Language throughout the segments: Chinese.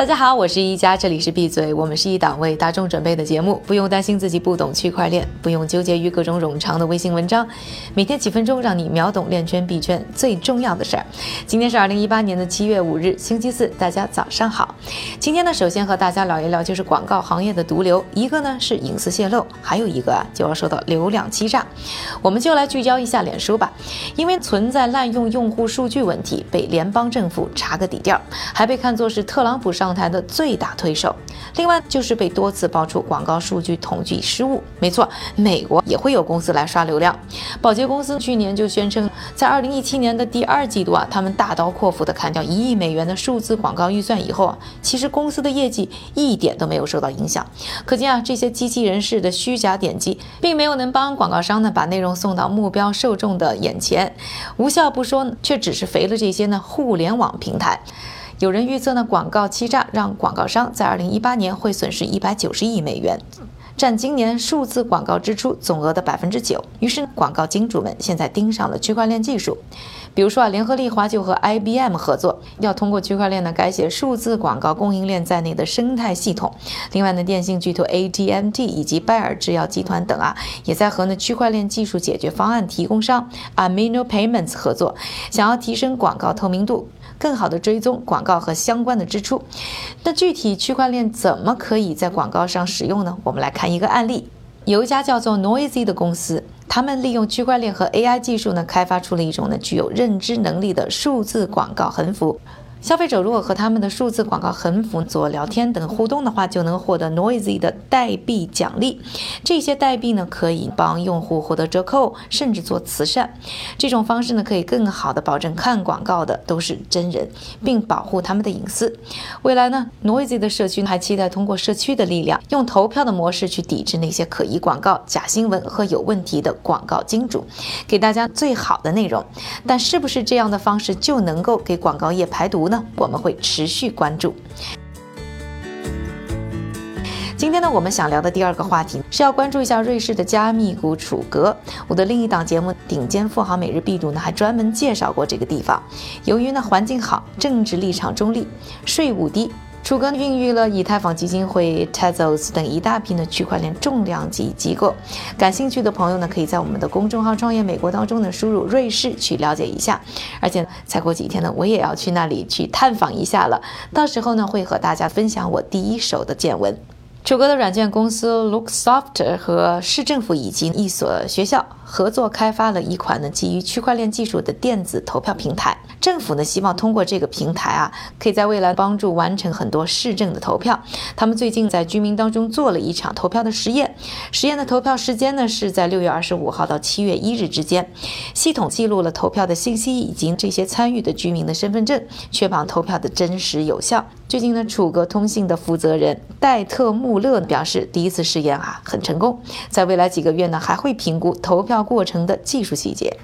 大家好，我是一加，这里是闭嘴。我们是一档为大众准备的节目，不用担心自己不懂区块链，不用纠结于各种冗长的微信文章，每天几分钟让你秒懂链圈币圈最重要的事儿。今天是二零一八年的七月五日，星期四，大家早上好。今天呢，首先和大家聊一聊就是广告行业的毒瘤，一个呢是隐私泄露，还有一个啊就要说到流量欺诈。我们就来聚焦一下脸书吧，因为存在滥用用户数据问题，被联邦政府查个底调，还被看作是特朗普上。平台的最大推手，另外就是被多次爆出广告数据统计失误。没错，美国也会有公司来刷流量。宝洁公司去年就宣称，在二零一七年的第二季度啊，他们大刀阔斧的砍掉一亿美元的数字广告预算以后啊，其实公司的业绩一点都没有受到影响。可见啊，这些机器人式的虚假点击，并没有能帮广告商呢把内容送到目标受众的眼前。无效不说，却只是肥了这些呢互联网平台。有人预测呢，广告欺诈让广告商在二零一八年会损失一百九十亿美元，占今年数字广告支出总额的百分之九。于是，广告金主们现在盯上了区块链技术，比如说啊，联合利华就和 IBM 合作，要通过区块链呢改写数字广告供应链在内的生态系统。另外呢，电信巨头 AT&T 以及拜耳制药集团等啊，也在和呢区块链技术解决方案提供商 Amino Payments 合作，想要提升广告透明度。更好的追踪广告和相关的支出，那具体区块链怎么可以在广告上使用呢？我们来看一个案例，有一家叫做 Noisy 的公司，他们利用区块链和 AI 技术呢，开发出了一种呢具有认知能力的数字广告横幅。消费者如果和他们的数字广告横幅做聊天等互动的话，就能获得 Noisy 的代币奖励。这些代币呢，可以帮用户获得折扣，甚至做慈善。这种方式呢，可以更好的保证看广告的都是真人，并保护他们的隐私。未来呢，Noisy 的社区还期待通过社区的力量，用投票的模式去抵制那些可疑广告、假新闻和有问题的广告金主，给大家最好的内容。但是不是这样的方式就能够给广告业排毒？那，我们会持续关注。今天呢，我们想聊的第二个话题是要关注一下瑞士的加密股楚格。我的另一档节目《顶尖富豪每日必读》呢，还专门介绍过这个地方。由于呢环境好，政治立场中立，税务低。楚格孕育了以太坊基金会、Tezos 等一大批的区块链重量级机构。感兴趣的朋友呢，可以在我们的公众号“创业美国”当中呢输入“瑞士”去了解一下。而且再过几天呢，我也要去那里去探访一下了。到时候呢，会和大家分享我第一手的见闻。楚格的软件公司 Looksoft 和市政府以及一所学校合作开发了一款呢基于区块链技术的电子投票平台。政府呢希望通过这个平台啊，可以在未来帮助完成很多市政的投票。他们最近在居民当中做了一场投票的实验，实验的投票时间呢是在六月二十五号到七月一日之间。系统记录了投票的信息以及这些参与的居民的身份证，确保投票的真实有效。最近呢，楚格通信的负责人戴特穆勒表示，第一次试验啊很成功，在未来几个月呢还会评估投票过程的技术细节。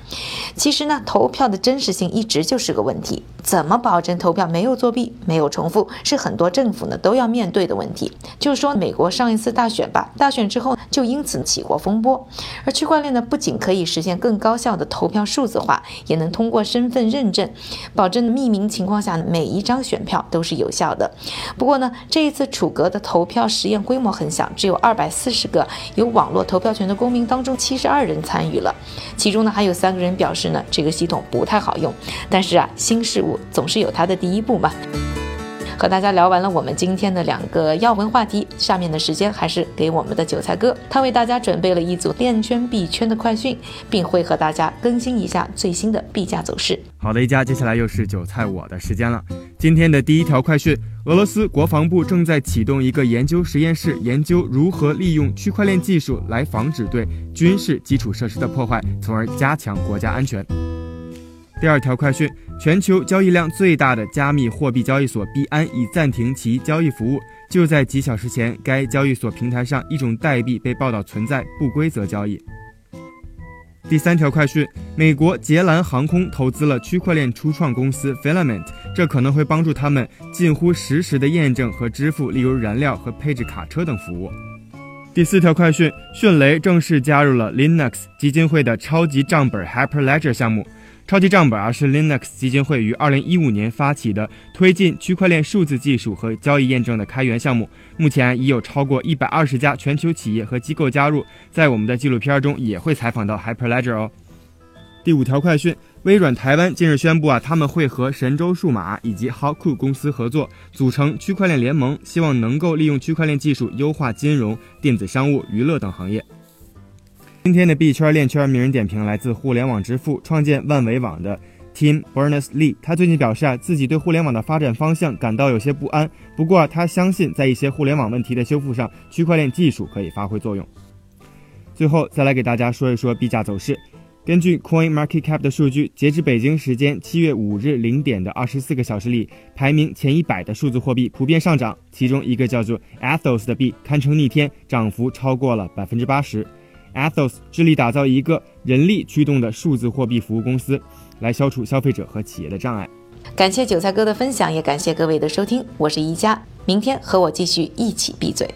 其实呢，投票的真实性一直就是个问题，怎么保证投票没有作弊、没有重复，是很多政府呢都要面对的问题。就是说，美国上一次大选吧，大选之后就因此起过风波。而区块链呢，不仅可以实现更高效的投票数字化，也能通过身份认证，保证匿名情况下每一张选票都是有效的。不过呢，这一次楚格的投票实验规模很小，只有二百四十个有网络投票权的公民当中，七十二人参与了，其中呢还有三个人表示呢这个系统不太好用。但是啊，新事物总是有它的第一步嘛。和大家聊完了我们今天的两个要闻话题，下面的时间还是给我们的韭菜哥，他为大家准备了一组链圈币圈的快讯，并会和大家更新一下最新的币价走势。好的，一家，接下来又是韭菜我的时间了。今天的第一条快讯：俄罗斯国防部正在启动一个研究实验室，研究如何利用区块链技术来防止对军事基础设施的破坏，从而加强国家安全。第二条快讯：全球交易量最大的加密货币交易所币安已暂停其交易服务。就在几小时前，该交易所平台上一种代币被报道存在不规则交易。第三条快讯：美国捷兰航空投资了区块链初创公司 Filament，这可能会帮助他们近乎实时的验证和支付，例如燃料和配置卡车等服务。第四条快讯：迅雷正式加入了 Linux 基金会的超级账本 Hyperledger 项目。超级账本啊是 Linux 基金会于二零一五年发起的推进区块链数字技术和交易验证的开源项目，目前已有超过一百二十家全球企业和机构加入。在我们的纪录片中也会采访到 Hyperledger 哦。第五条快讯：微软台湾近日宣布啊，他们会和神州数码以及 Hawku 公司合作，组成区块链联盟，希望能够利用区块链技术优化金融、电子商务、娱乐等行业。今天的币圈链圈名人点评来自互联网之父、创建万维网的 Tim Berners-Lee。他最近表示啊，自己对互联网的发展方向感到有些不安。不过啊他相信，在一些互联网问题的修复上，区块链技术可以发挥作用。最后再来给大家说一说币价走势。根据 Coin Market Cap 的数据，截至北京时间七月五日零点的二十四个小时里，排名前一百的数字货币普遍上涨，其中一个叫做 Athos 的币堪称逆天，涨幅超过了百分之八十。Athos 致力打造一个人力驱动的数字货币服务公司，来消除消费者和企业的障碍。感谢韭菜哥的分享，也感谢各位的收听，我是宜家，明天和我继续一起闭嘴。